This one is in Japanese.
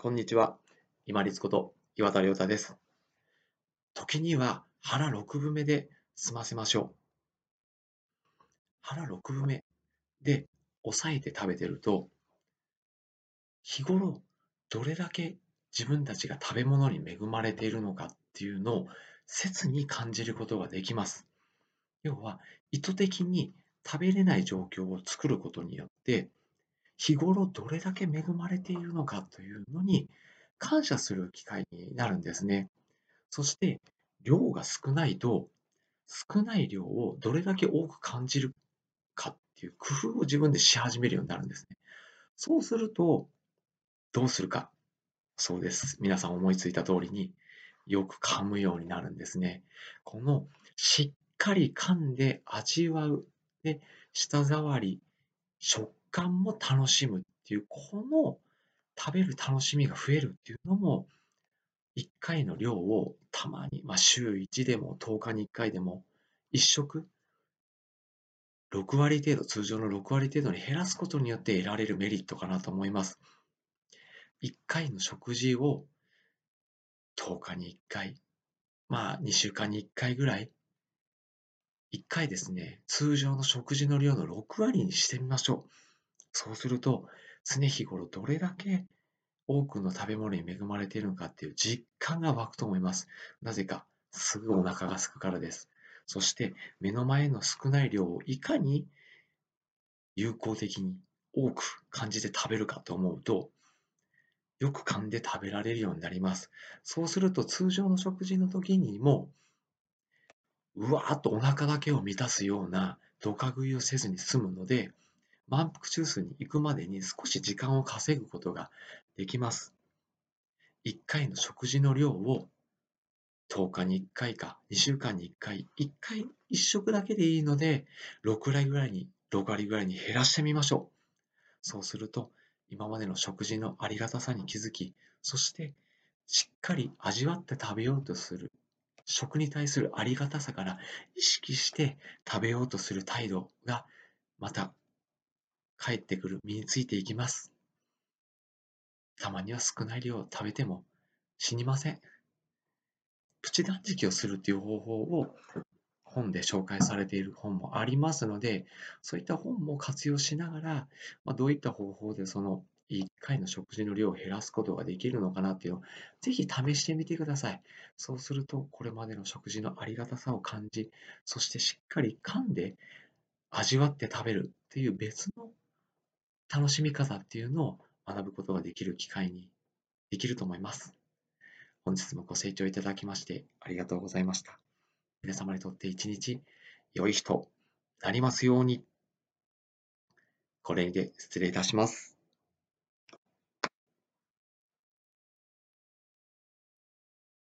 こんにちは。今立こと岩田亮太です。時には腹6分目で済ませましょう。腹6分目で抑えて食べてると、日頃どれだけ自分たちが食べ物に恵まれているのかっていうのを切に感じることができます。要は意図的に食べれない状況を作ることによって日頃どれだけ恵まれているのかというのに感謝する機会になるんですね。そして量が少ないと少ない量をどれだけ多く感じるかっていう工夫を自分でし始めるようになるんですね。そうするとどうするか。そうです。皆さん思いついた通りによく噛むようになるんですね。このしっかり噛んで味わう。で、舌触り、食感も楽しむっていう、この食べる楽しみが増えるっていうのも、1回の量をたまに、まあ、週1でも10日に1回でも、1食、6割程度、通常の6割程度に減らすことによって得られるメリットかなと思います。1回の食事を10日に1回、まあ2週間に1回ぐらい、1回ですね、通常の食事の量の6割にしてみましょう。そうすると、常日頃どれだけ多くの食べ物に恵まれているのかっていう実感が湧くと思います。なぜか、すぐお腹が空くからです。そして、目の前の少ない量をいかに有効的に多く感じて食べるかと思うと、よく噛んで食べられるようになります。そうすると通常の食事の時にも、うわーっとお腹だけを満たすようなドカ食いをせずに済むので、満腹中枢に行くまでに少し時間を稼ぐことができます。1回の食事の量を10日に1回か2週間に1回、1回1食だけでいいので、6割ぐらいに、6割ぐらいに減らしてみましょう。そうすると、今までの食事のありがたさに気づき、そしてしっかり味わって食べようとする食に対するありがたさから意識して食べようとする態度がまた帰ってくる、身についていきます。たまには少ない量を食べても死にません。プチ断食をするっていう方法を本で紹介されている本もありますので、そういった本も活用しながら、まあ、どういった方法でその1回の食事の量を減らすことができるのかなっていうのをぜひ試してみてください。そうすると、これまでの食事のありがたさを感じ、そしてしっかり噛んで味わって食べるっていう別の楽しみ方っていうのを学ぶことができる機会にできると思います。本日もご清聴いただきましてありがとうございました。皆様にとって一日良い日となりますように。これで失礼いたします。